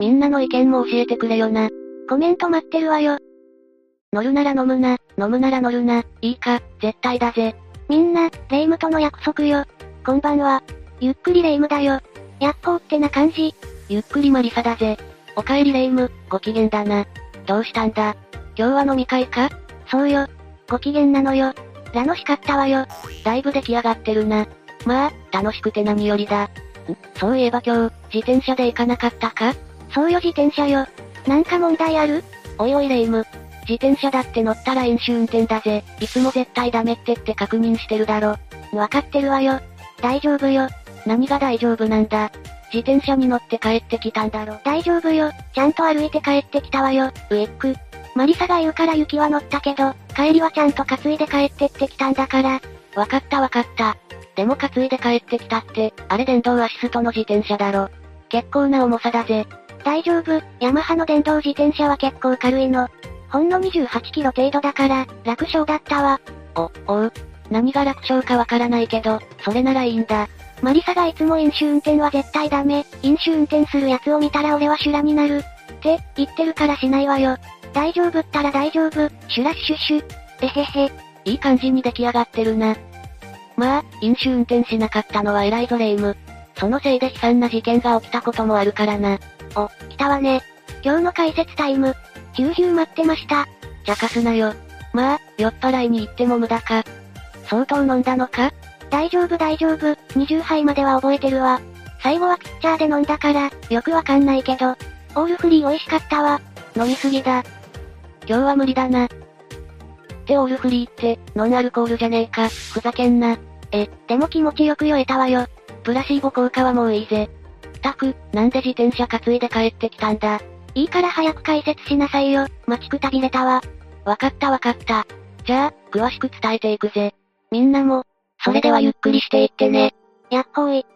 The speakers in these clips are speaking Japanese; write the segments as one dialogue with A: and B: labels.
A: みんなの意見も教えてくれよな。
B: コメント待ってるわよ。
A: 乗るなら飲むな、飲むなら乗るな、いいか、絶対だぜ。
B: みんな、レイムとの約束よ。こんばんは。ゆっくりレイムだよ。やっほーってな感じ。
A: ゆっくりマリサだぜ。おかえりレイム、ご機嫌だな。どうしたんだ？今日は飲み会か？
B: そうよ。ご機嫌なのよ。楽しかったわよ。
A: だいぶ出来上がってるな。まあ、楽しくて何よりだ。んそういえば今日、自転車で行かなかったか？
B: そうよ自転車よ。なんか問題ある？
A: おいおいレイム。自転車だって乗ったら飲酒運転だぜ。いつも絶対ダメってって確認してるだろ。
B: わかってるわよ。大丈夫よ。
A: 何が大丈夫なんだ？自転車に乗って帰ってきたんだろ。
B: 大丈夫よ。ちゃんと歩いて帰ってきたわよ。
A: ウィック。
B: マリサが言うから雪は乗ったけど、帰りはちゃんと担いで帰ってってきたんだから。
A: わかったわかった。でも担いで帰ってきたって、あれ電動アシストの自転車だろ。結構な重さだぜ。
B: 大丈夫、ヤマハの電動自転車は結構軽いの。ほんの28キロ程度だから、楽勝だったわ。
A: お、おう。何が楽勝かわからないけど、それならいいんだ。
B: マリサがいつも飲酒運転は絶対ダメ。飲酒運転する奴を見たら俺は修羅になる。って言ってるからしないわよ。大丈夫ったら大丈夫。シュラッシュシュ。えへへ。
A: いい感じに出来上がってるな。まあ、飲酒運転しなかったのは偉いぞレイム。そのせいで悲惨な事件が起きたこともあるからな。
B: お、来たわね。今日の解説タイム。ヒューヒュー待ってました。
A: 茶化すなよ。まあ、酔っ払いに行っても無駄か。相当飲んだのか？
B: 大丈夫大丈夫、20杯までは覚えてるわ。最後はピッチャーで飲んだから、よくわかんないけど。オールフリー美味しかったわ。
A: 飲みすぎだ。今日は無理だな。ってオールフリーって、ノンアルコールじゃねえか、ふざけんな。
B: え、でも気持ちよく酔えたわよ。
A: プラシーボ効果はもういいぜ。たく、なんで自転車担いで帰ってきたんだ。
B: いいから早く解説しなさいよ。待ちくたびれたわ。
A: わかったわかった。じゃあ、詳しく伝えていくぜ。みんなも、それではゆっくりしていってね。
B: やっほい。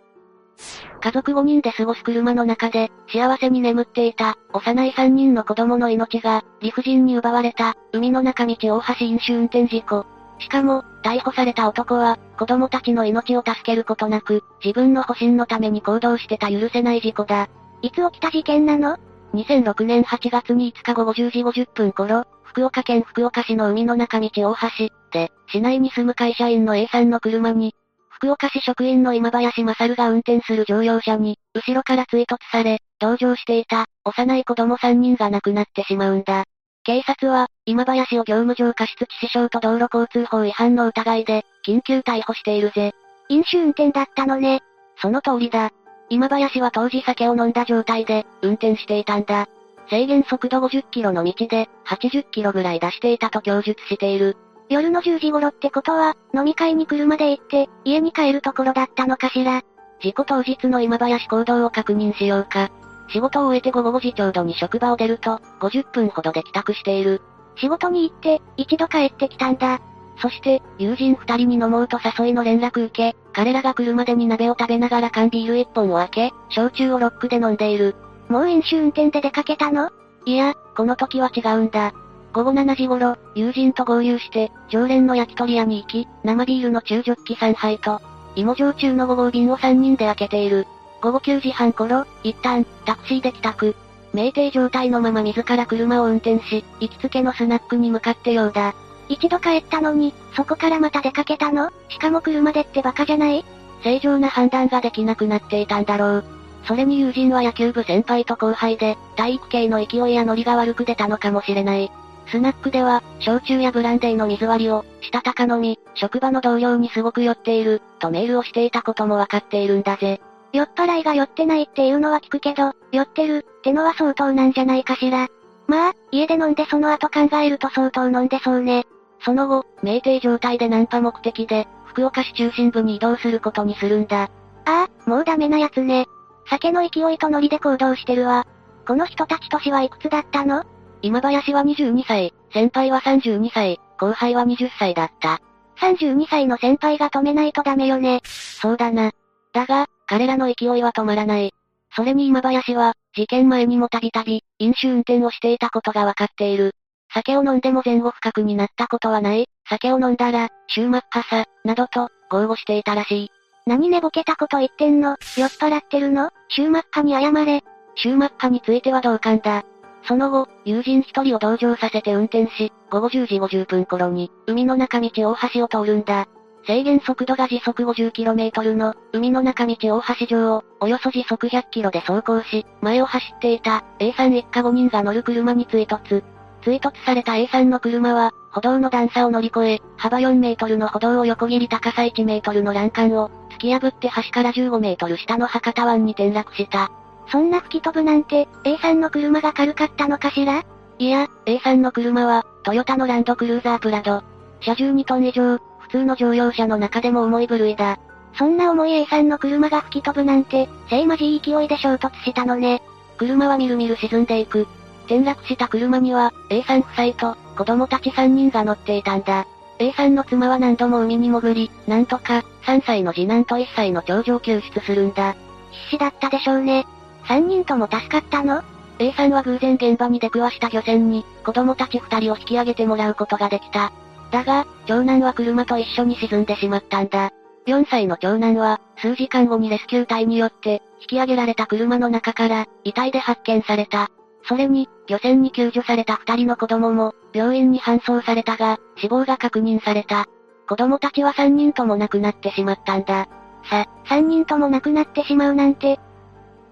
A: 家族5人で過ごす車の中で、幸せに眠っていた、幼い3人の子供の命が、理不尽に奪われた、海の中道大橋飲酒運転事故。しかも、逮捕された男は、子供たちの命を助けることなく、自分の保身のために行動してた許せない事故だ。
B: いつ起きた事件なの
A: ?2006 年8月に5日午後10時50分頃、福岡県福岡市の海の中道大橋で、市内に住む会社員の A さんの車に、福岡市職員の今林勝が運転する乗用車に、後ろから追突され、同乗していた、幼い子供3人が亡くなってしまうんだ。警察は、今林を業務上過失致死傷と道路交通法違反の疑いで、緊急逮捕しているぜ。
B: 飲酒運転だったのね。
A: その通りだ。今林は当時酒を飲んだ状態で、運転していたんだ。制限速度50キロの道で、80キロぐらい出していたと供述している。
B: 夜の10時頃ってことは、飲み会に車で行って、家に帰るところだったのかしら。
A: 事故当日の今林行動を確認しようか。仕事を終えて午後5時ちょうどに職場を出ると、50分ほどで帰宅している。
B: 仕事に行って、一度帰ってきたんだ。
A: そして、友人二人に飲もうと誘いの連絡受け、彼らが来るまでに鍋を食べながら缶ビール一本を開け、焼酎をロックで飲んでいる。
B: もう飲酒運転で出かけたの？
A: いや、この時は違うんだ。午後7時頃、友人と合流して、常連の焼き鳥屋に行き、生ビールの中ジョッキ3杯と、芋焼酎の5号瓶を3人で開けている。午後9時半頃、一旦、タクシーで帰宅。酩酊状態のまま自ら車を運転し、行きつけのスナックに向かってようだ。
B: 一度帰ったのに、そこからまた出かけたの？しかも車でってバカじゃない？
A: 正常な判断ができなくなっていたんだろう。それに友人は野球部先輩と後輩で、体育系の勢いやノリが悪く出たのかもしれない。スナックでは、焼酎やブランデーの水割りを、したたか飲み、職場の同僚にすごく酔っている、とメールをしていたこともわかっているんだぜ。
B: 酔っ払いが酔ってないっていうのは聞くけど、酔ってる、ってのは相当なんじゃないかしら。まあ、家で飲んでその後考えると相当飲んでそうね。
A: その後、酩酊状態でナンパ目的で、福岡市中心部に移動することにするんだ。
B: ああ、もうダメなやつね。酒の勢いとノリで行動してるわ。この人たち年はいくつだったの？
A: 今林は22歳、先輩は32歳、後輩は20歳だった。
B: 32歳の先輩が止めないとダメよね。
A: そうだな。だが、彼らの勢いは止まらない。それに今林は、事件前にもたびたび、飲酒運転をしていたことがわかっている。酒を飲んでも前後不覚になったことはない。酒を飲んだら、終末かさ、などと、豪語していたらしい。
B: 何寝ぼけたこと言ってんの？酔っ払ってるの？終末かに謝れ。
A: 終末化については同感だ。その後、友人一人を同乗させて運転し、午後10時50分頃に、海の中道大橋を通るんだ。制限速度が時速 50km の、海の中道大橋上を、およそ時速 100km で走行し、前を走っていた、A さん一家5人が乗る車に追突。追突された A さんの車は、歩道の段差を乗り越え、幅4メートルの歩道を横切り高さ1メートルの欄干を、突き破って橋から15メートル下の博多湾に転落した。
B: そんな吹き飛ぶなんて、A さんの車が軽かったのかしら？
A: いや、A さんの車は、トヨタのランドクルーザープラド。車重2トン以上、普通の乗用車の中でも重い部類だ。
B: そんな重い A さんの車が吹き飛ぶなんて、せいまじい勢いで衝突したのね。
A: 車はみるみる沈んでいく。転落した車には、A さん夫妻と、子供たち3人が乗っていたんだ。A さんの妻は何度も海に潜り、なんとか、3歳の次男と1歳の長女救出するんだ。
B: 必死だったでしょうね。3人とも助かったの
A: ?A さんは偶然現場に出くわした漁船に、子供たち2人を引き上げてもらうことができた。だが、長男は車と一緒に沈んでしまったんだ。4歳の長男は、数時間後にレスキュー隊によって、引き上げられた車の中から、遺体で発見された。それに、漁船に救助された二人の子供も、病院に搬送されたが、死亡が確認された。子供たちは三人とも亡くなってしまったんだ。
B: さ、三人とも亡くなってしまうなんて。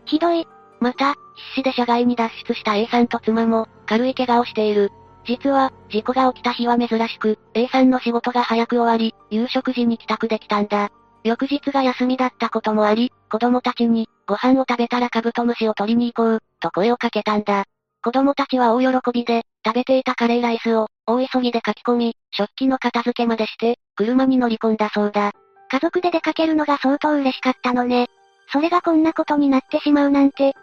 B: ひどい。
A: また、必死で車外に脱出した A さんと妻も、軽い怪我をしている。実は、事故が起きた日は珍しく、A さんの仕事が早く終わり、夕食時に帰宅できたんだ。翌日が休みだったこともあり、子供たちに、ご飯を食べたらカブトムシを取りに行こう、と声をかけたんだ。子供たちは大喜びで、食べていたカレーライスを、大急ぎで書き込み、食器の片付けまでして、車に乗り込んだそうだ。
B: 家族で出かけるのが相当嬉しかったのね。それがこんなことになってしまうなんて。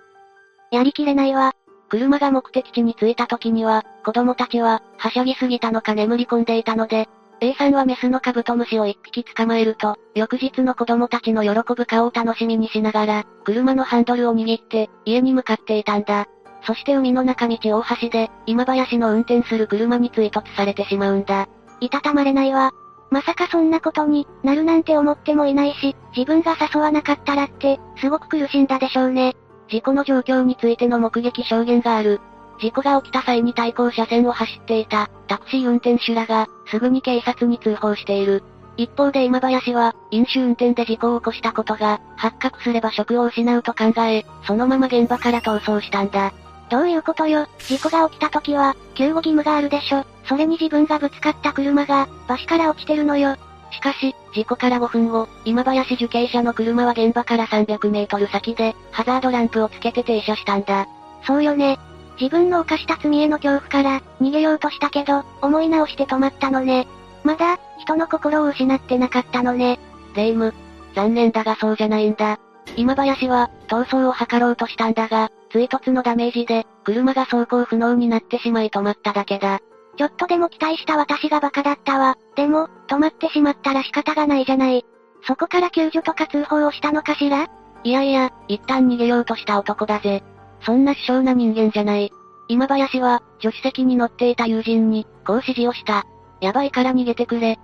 B: やりきれないわ。
A: 車が目的地に着いた時には、子供たちは、はしゃぎすぎたのか眠り込んでいたので、A さんはメスのカブトムシを一匹捕まえると、翌日の子供たちの喜ぶ顔を楽しみにしながら、車のハンドルを握って、家に向かっていたんだ。そして海の中道大橋で、今林の運転する車に追突されてしまうんだ。
B: いたたまれないわ。まさかそんなことになるなんて思ってもいないし、自分が誘わなかったらって、すごく苦しんだでしょうね。
A: 事故の状況についての目撃証言がある。事故が起きた際に対向車線を走っていた、タクシー運転手らが、すぐに警察に通報している。一方で今林は、飲酒運転で事故を起こしたことが、発覚すれば職を失うと考え、そのまま現場から逃走したんだ。
B: どういうことよ、事故が起きた時は、救護義務があるでしょ？それに自分がぶつかった車が、バシから落ちてるのよ。
A: しかし、事故から5分後、今林受刑者の車は現場から300メートル先で、ハザードランプをつけて停車したんだ。
B: そうよね。自分の犯した罪への恐怖から、逃げようとしたけど、思い直して止まったのね。まだ、人の心を失ってなかったのね。
A: レイム。残念だがそうじゃないんだ。今林は、逃走を図ろうとしたんだが、追突のダメージで、車が走行不能になってしまい止まっただけだ。
B: ちょっとでも期待した私がバカだったわ。でも、止まってしまったら仕方がないじゃない。そこから救助とか通報をしたのかしら？
A: いやいや、一旦逃げようとした男だぜ。そんな希少な人間じゃない。今林は、助手席に乗っていた友人に、こう指示をした。やばいから逃げてくれ。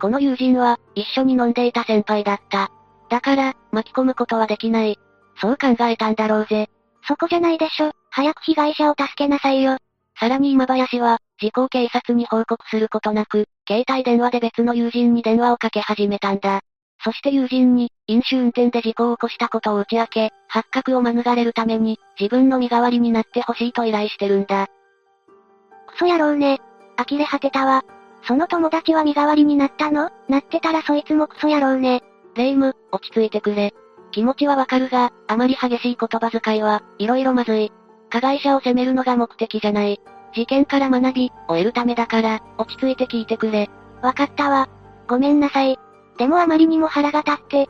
A: この友人は、一緒に飲んでいた先輩だった。だから、巻き込むことはできない。そう考えたんだろうぜ。
B: そこじゃないでしょ。早く被害者を助けなさいよ。
A: さらに今林は、事故を警察に報告することなく、携帯電話で別の友人に電話をかけ始めたんだ。そして友人に、飲酒運転で事故を起こしたことを打ち明け、発覚を免れるために、自分の身代わりになってほしいと依頼してるんだ。
B: クソ野郎ね。呆れ果てたわ。その友達は身代わりになったの？なってたらそいつもクソ野郎ね。
A: レイム、落ち着いてくれ。気持ちはわかるが、あまり激しい言葉遣いは、色々まずい。加害者を責めるのが目的じゃない。事件から学び、を得るためだから、落ち着いて聞いてくれ。
B: わかったわ。ごめんなさい。でもあまりにも腹が立って。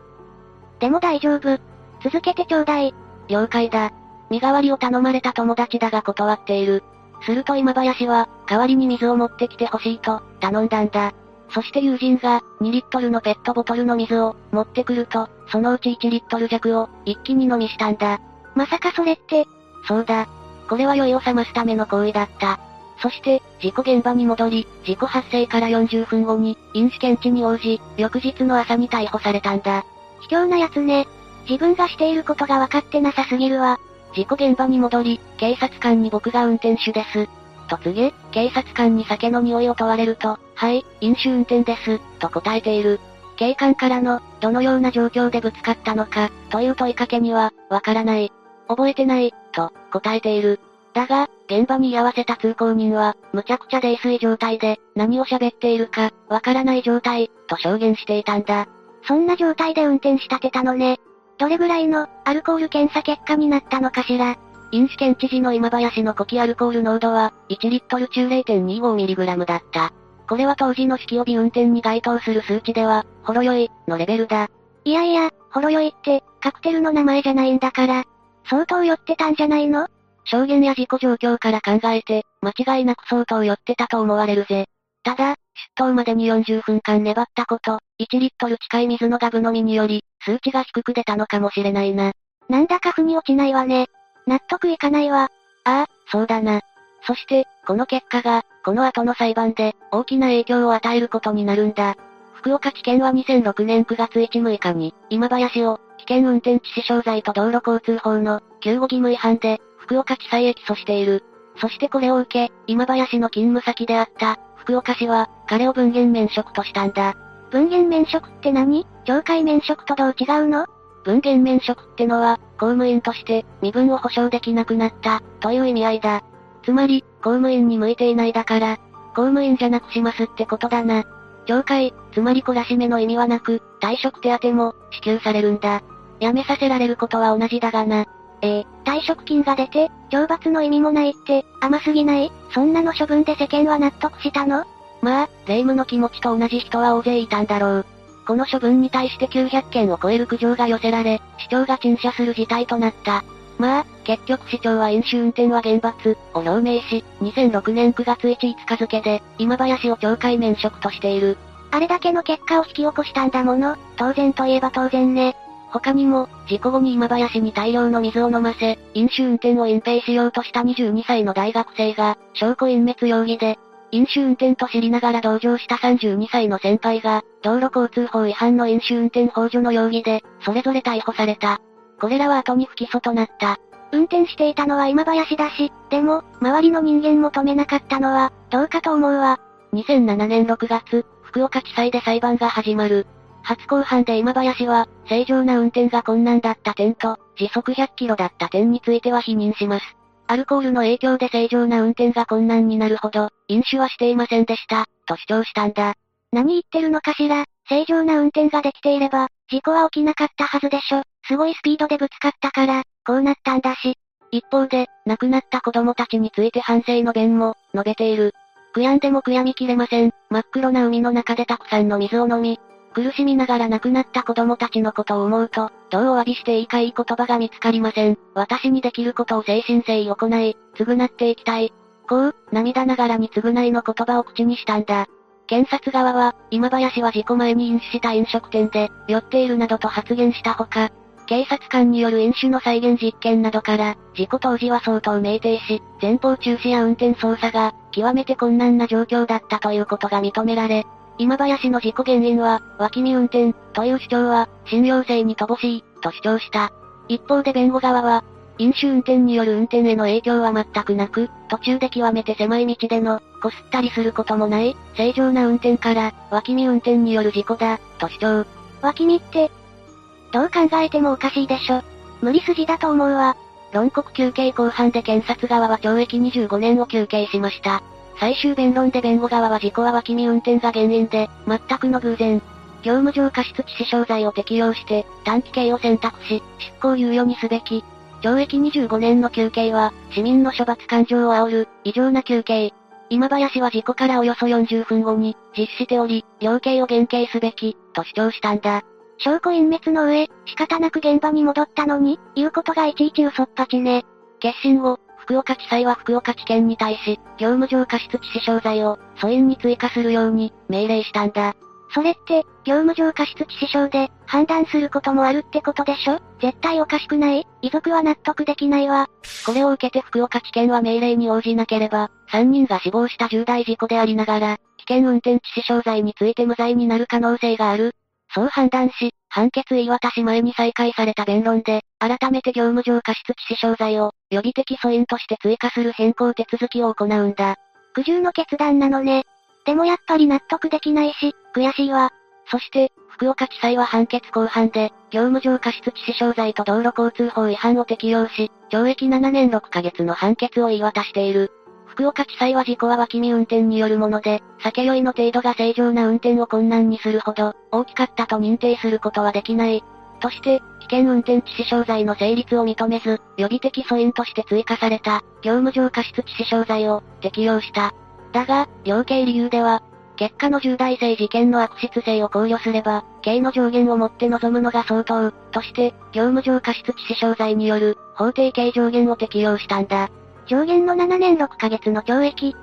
B: でも大丈夫。続けてちょうだい。
A: 了解だ。身代わりを頼まれた友達だが断っている。すると今林は、代わりに水を持ってきてほしいと、頼んだんだ。そして友人が、2リットルのペットボトルの水を、持ってくると、そのうち1リットル弱を、一気に飲みしたんだ。
B: まさかそれって、
A: そうだ。これは酔いを覚ますための行為だった。そして、事故現場に戻り、事故発生から40分後に、飲酒検知に応じ、翌日の朝に逮捕されたんだ。
B: 卑怯な奴ね。自分がしていることが分かってなさすぎるわ。
A: 事故現場に戻り、警察官に僕が運転手です。と告げ、警察官に酒の匂いを問われると、はい、飲酒運転です、と答えている。警官からの、どのような状況でぶつかったのか、という問いかけには、わからない。覚えてない、と、答えている。だが、現場に居合わせた通行人は、むちゃくちゃ泥酔状態で、何を喋っているか、わからない状態、と証言していたんだ。
B: そんな状態で運転し立てたのね。どれぐらいの、アルコール検査結果になったのかしら。
A: 飲酒検知事の今林の呼気アルコール濃度は、1リットル中 0.25mg だった。これは当時の式帯運転に該当する数値では、ほろ酔い、のレベルだ。
B: いやいや、ほろ酔いって、カクテルの名前じゃないんだから。相当酔ってたんじゃないの？
A: 証言や事故状況から考えて、間違いなく相当酔ってたと思われるぜ。ただ、出頭までに40分間粘ったこと、1リットル近い水のガブ飲みにより、数値が低く出たのかもしれないな。
B: なんだか腑に落ちないわね。納得いかないわ。
A: ああ、そうだな。そして、この結果が、この後の裁判で、大きな影響を与えることになるんだ。福岡地検は2006年9月1、6日に、今林を、危険運転致死傷罪と道路交通法の、救護義務違反で、福岡地裁へ起訴している。そしてこれを受け、今林の勤務先であった、福岡市は、彼を文言免職としたんだ。
B: 文言免職って何？懲戒免職とどう違うの？
A: 文言免職ってのは、公務員として、身分を保障できなくなった、という意味合いだ。つまり、公務員に向いていないだから、公務員じゃなくしますってことだな。懲戒、つまり懲らしめの意味はなく、退職手当も、支給されるんだ。辞めさせられることは同じだがな。
B: えー、退職金が出て、懲罰の意味もないって、甘すぎない？そんなの処分で世間は納得したの？
A: まあ、霊夢の気持ちと同じ人は大勢いたんだろう。この処分に対して900件を超える苦情が寄せられ、市長が陳謝する事態となった。まあ、結局市長は飲酒運転は厳罰、を表明し、2006年9月1、5日付で、今林を懲戒免職としている。
B: あれだけの結果を引き起こしたんだもの、当然といえば当然ね。
A: 他にも、事故後に今林に大量の水を飲ませ、飲酒運転を隠蔽しようとした22歳の大学生が、証拠隠滅容疑で、飲酒運転と知りながら同乗した32歳の先輩が、道路交通法違反の飲酒運転法助の容疑で、それぞれ逮捕された。これらは後に不起訴となった。
B: 運転していたのは今林だし、でも、周りの人間も止めなかったのは、どうかと思うわ。
A: 2007年6月、福岡地裁で裁判が始まる。初公判で今林は、正常な運転が困難だった点と、時速100キロだった点については否認します。アルコールの影響で正常な運転が困難になるほど、飲酒はしていませんでした、と主張したんだ。
B: 何言ってるのかしら、正常な運転ができていれば、事故は起きなかったはずでしょ。すごいスピードでぶつかったから、こうなったんだし。
A: 一方で、亡くなった子供たちについて反省の弁も、述べている。悔やんでも悔やみきれません。真っ黒な海の中でたくさんの水を飲み、苦しみながら亡くなった子供たちのことを思うと、どうお詫びしていいかいい言葉が見つかりません。私にできることを誠心誠意行い、償っていきたい。こう、涙ながらに償いの言葉を口にしたんだ。検察側は、今林は事故前に飲酒した飲食店で、酔っているなどと発言したほか、警察官による飲酒の再現実験などから、事故当時は相当酩酊し、前方中止や運転操作が、極めて困難な状況だったということが認められ、今林の事故原因は、脇見運転、という主張は、信用性に乏しい、と主張した。一方で弁護側は、飲酒運転による運転への影響は全くなく、途中で極めて狭い道での、こすったりすることもない、正常な運転から、脇見運転による事故だ、と主張。
B: 脇見って、どう考えてもおかしいでしょ。無理筋だと思うわ。
A: 論告休刑後半で検察側は懲役25年を求刑しました。最終弁論で弁護側は事故は脇見運転が原因で、全くの偶然。業務上過失致死傷罪を適用して、短期刑を選択し、執行猶予にすべき。懲役25年の休刑は、市民の処罰感情を煽る、異常な休刑。今林は事故からおよそ40分後に、実施しており、量刑を減刑すべき、と主張したんだ。
B: 証拠隠滅の上、仕方なく現場に戻ったのに、言うことがいちいち嘘っぱちね。
A: 決心後、福岡地裁は福岡地検に対し、業務上過失致死傷罪を、訴因に追加するように、命令したんだ。
B: それって、業務上過失致死傷で、判断することもあるってことでしょ？絶対おかしくない？遺族は納得できないわ。
A: これを受けて福岡地検は命令に応じなければ、3人が死亡した重大事故でありながら、危険運転致死傷罪について無罪になる可能性がある。そう判断し、判決言い渡し前に再開された弁論で、改めて業務上過失致死傷罪を、予備的訴因として追加する変更手続きを行うんだ。
B: 苦渋の決断なのね。でもやっぱり納得できないし、悔しいわ。
A: そして、福岡地裁は判決後半で、業務上過失致死傷罪と道路交通法違反を適用し、懲役7年6ヶ月の判決を言い渡している。福岡地裁は事故は脇見運転によるもので、酒酔いの程度が正常な運転を困難にするほど、大きかったと認定することはできない。として、危険運転致死傷罪の成立を認めず、予備的訴因として追加された、業務上過失致死傷罪を適用した。だが、量刑理由では、結果の重大性事件の悪質性を考慮すれば、刑の上限をもって臨むのが相当、として、業務上過失致死傷罪による、法定刑上限を適用したんだ。
B: 上限の7年6ヶ月の懲役。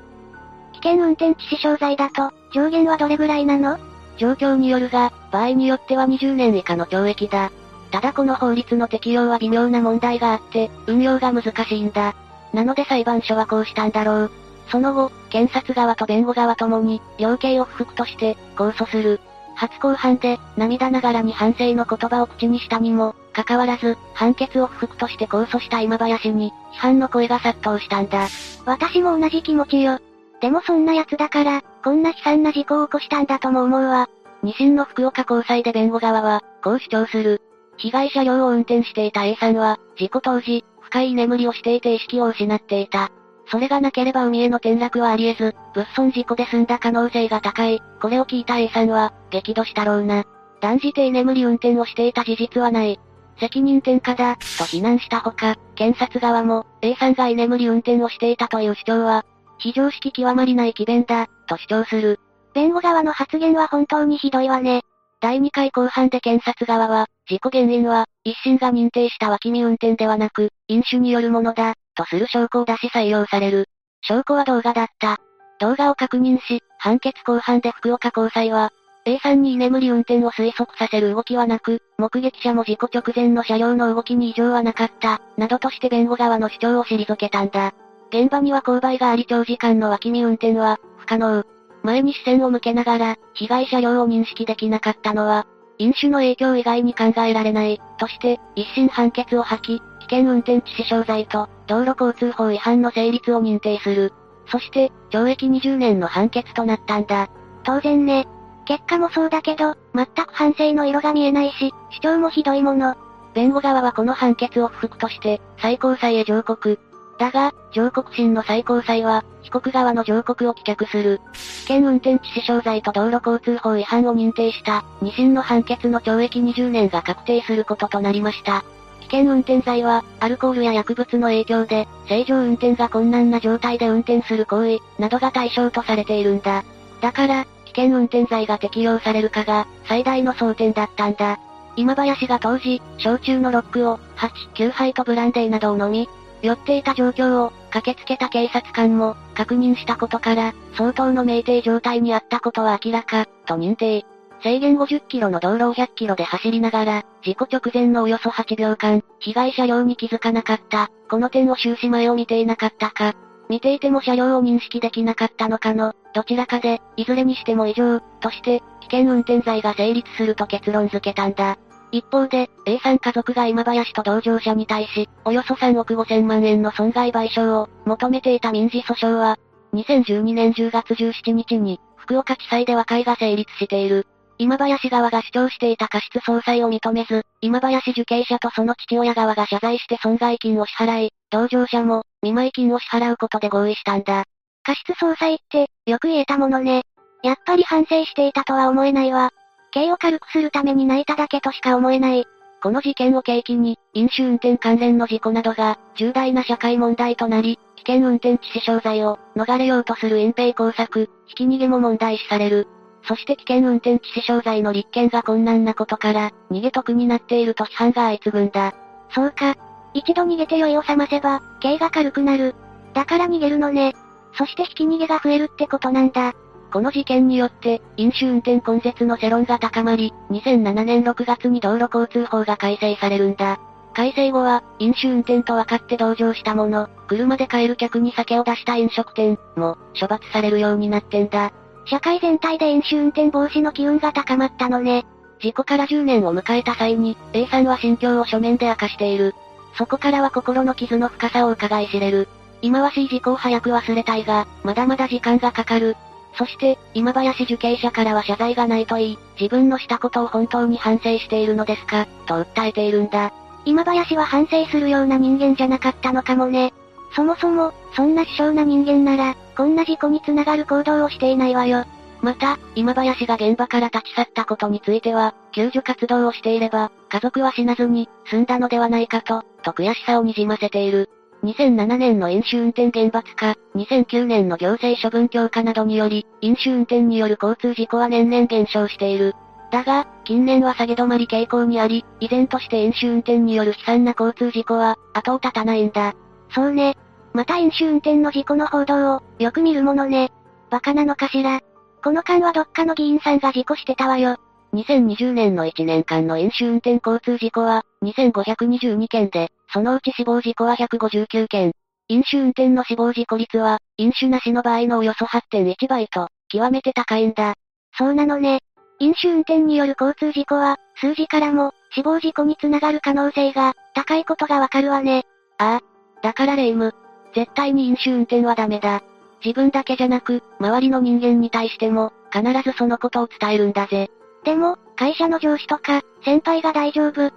B: 危険運転致死傷罪だと、上限はどれぐらいなの？
A: 状況によるが、場合によっては20年以下の懲役だ。ただこの法律の適用は微妙な問題があって、運用が難しいんだ。なので裁判所はこうしたんだろう。その後、検察側と弁護側ともに、量刑を不服として、控訴する。初公判で、涙ながらに反省の言葉を口にしたにも、かかわらず、判決を不服として控訴した今林に、批判の声が殺到したんだ。
B: 私も同じ気持ちよ。でもそんな奴だから、こんな悲惨な事故を起こしたんだとも思うわ。
A: 二審の福岡高裁で弁護側は、こう主張する。被害車両を運転していた A さんは、事故当時、深い居眠りをしていて意識を失っていた。それがなければ海への転落はあり得ず、物損事故で済んだ可能性が高い。これを聞いた A さんは、激怒したろうな。断じて居眠り運転をしていた事実はない。責任転嫁だ、と非難したほか、検察側も、A さんが居眠り運転をしていたという主張は、非常識極まりない奇弁だ、と主張する。
B: 弁護側の発言は本当にひどいわね。
A: 第2回公判で検察側は、事故原因は、一審が認定した脇見運転ではなく、飲酒によるものだ、とする証拠を出し採用される。証拠は動画だった。動画を確認し、判決公判で福岡高裁は、A さんに居眠り運転を推測させる動きはなく、目撃者も事故直前の車両の動きに異常はなかった、などとして弁護側の主張を退けたんだ。現場には勾配があり長時間の脇見運転は、不可能。前に視線を向けながら、被害車両を認識できなかったのは、飲酒の影響以外に考えられない、として、一審判決を吐き、危険運転致死傷罪と、道路交通法違反の成立を認定する。そして、懲役20年の判決となったんだ。
B: 当然ね。結果もそうだけど、全く反省の色が見えないし、主張もひどいもの。
A: 弁護側はこの判決を不服として、最高裁へ上告。だが、上告審の最高裁は、被告側の上告を棄却する。危険運転致死傷罪と道路交通法違反を認定した、二審の判決の懲役20年が確定することとなりました。危険運転罪は、アルコールや薬物の影響で、正常運転が困難な状態で運転する行為、などが対象とされているんだ。だから、危険運転罪が適用されるかが、最大の争点だったんだ。今林が当時、焼酎のロックを、8、9杯とブランデーなどを飲み、酔っていた状況を、駆けつけた警察官も、確認したことから、相当の酩酊状態にあったことは明らか、と認定。制限50キロの道路を100キロで走りながら、事故直前のおよそ8秒間、被害車両に気づかなかった、この点を終始前を見ていなかったか、見ていても車両を認識できなかったのかの、どちらかで、いずれにしても異常、として、危険運転罪が成立すると結論付けたんだ。一方で、A さん家族が今林と同乗者に対し、およそ3億5千万円の損害賠償を求めていた民事訴訟は、2012年10月17日に、福岡地裁で和解が成立している。今林側が主張していた過失総裁を認めず、今林受刑者とその父親側が謝罪して損害金を支払い、同乗者も、見舞金を支払うことで合意したんだ。
B: 過失総裁って、よく言えたものね。やっぱり反省していたとは思えないわ。刑を軽くするために泣いただけとしか思えない。
A: この事件を契機に、飲酒運転関連の事故などが、重大な社会問題となり、危険運転致死傷罪を、逃れようとする隠蔽工作、ひき逃げも問題視される。そして危険運転致死傷罪の立件が困難なことから、逃げ得になっていると批判が相次ぐんだ。
B: そうか。一度逃げて酔いを覚ませば、刑が軽くなる。だから逃げるのね。そしてひき逃げが増えるってことなんだ。
A: この事件によって、飲酒運転根絶の世論が高まり、2007年6月に道路交通法が改正されるんだ。改正後は、飲酒運転と分かって同乗した者、車で帰る客に酒を出した飲食店も、処罰されるようになってんだ。
B: 社会全体で飲酒運転防止の機運が高まったのね。
A: 事故から10年を迎えた際に、A さんは心境を書面で明かしている。そこからは心の傷の深さを伺い知れる。今はしい事故を早く忘れたいが、まだまだ時間がかかる。そして、今林受刑者からは謝罪がないといい、自分のしたことを本当に反省しているのですか、と訴えているんだ。
B: 今林は反省するような人間じゃなかったのかもね。そもそも、そんな殊勝な人間なら、こんな事故につながる行動をしていないわよ。
A: また、今林が現場から立ち去ったことについては、救助活動をしていれば、家族は死なずに、済んだのではないかと、と悔しさをにじませている。2007年の飲酒運転厳罰化、2009年の行政処分強化などにより、飲酒運転による交通事故は年々減少している。だが、近年は下げ止まり傾向にあり、依然として飲酒運転による悲惨な交通事故は、後を絶たないんだ。
B: そうね。また飲酒運転の事故の報道を、よく見るものね。バカなのかしら。この間はどっかの議員さんが事故してたわよ。
A: 2020年の1年間の飲酒運転交通事故は、2522件で、そのうち死亡事故は159件。飲酒運転の死亡事故率は、飲酒なしの場合のおよそ8.1倍と、極めて高いんだ。
B: そうなのね。飲酒運転による交通事故は、数字からも、死亡事故につながる可能性が、高いことがわかるわね。
A: ああ。だからレイム。絶対に飲酒運転はダメだ。自分だけじゃなく、周りの人間に対しても、必ずそのことを伝えるんだぜ。
B: でも、会社の上司とか、先輩が大丈夫、っ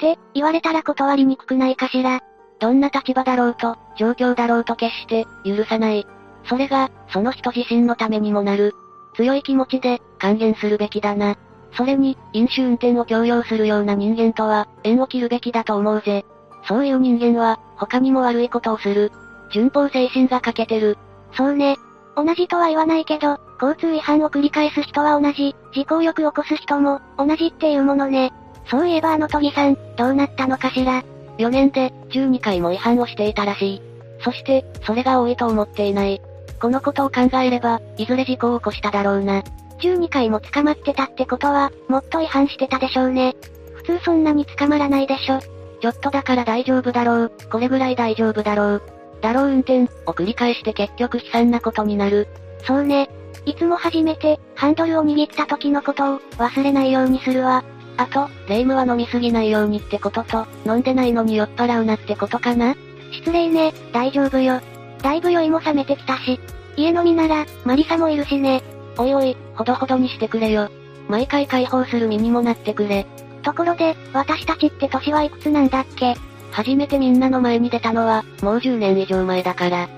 B: って言われたら断りにくくないかしら。
A: どんな立場だろうと、状況だろうと決して、許さない。それが、その人自身のためにもなる。強い気持ちで、還元するべきだな。それに、飲酒運転を強要するような人間とは、縁を切るべきだと思うぜ。そういう人間は、他にも悪いことをする。順法精神が欠けてる。
B: そうね。同じとは言わないけど、交通違反を繰り返す人は同じ、事故をよく起こす人も、同じっていうものね。そういえばあの都議さん、どうなったのかしら
A: ？4年で、12回も違反をしていたらしい。そして、それが多いと思っていない。このことを考えれば、いずれ事故を起こしただろうな。
B: 12回も捕まってたってことは、もっと違反してたでしょうね。普通そんなに捕まらないでしょ。
A: ちょっとだから大丈夫だろう、これぐらい大丈夫だろう。だろう運転、を繰り返して結局悲惨なことになる。
B: そうね。いつも初めて、ハンドルを握った時のことを、忘れないようにするわ。
A: あと、レイムは飲みすぎないようにってことと、飲んでないのに酔っ払うなってことかな？
B: 失礼ね、大丈夫よ。だいぶ酔いも冷めてきたし。家飲みなら、マリサもいるしね。
A: おいおい、ほどほどにしてくれよ。毎回解放する身にもなってくれ。
B: ところで、私たちって年はいくつなんだっけ？
A: 初めてみんなの前に出たのは、もう10年以上前だから。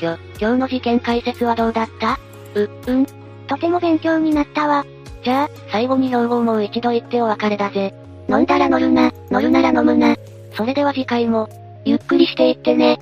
A: 今日、今日の事件解説はどうだった？
B: う、うん。とても勉強になったわ。
A: じゃあ、最後に標語をもう一度言ってお別れだぜ。
B: 飲んだら乗るな、乗るなら飲むな。
A: それでは次回も、
B: ゆっくりしていってね。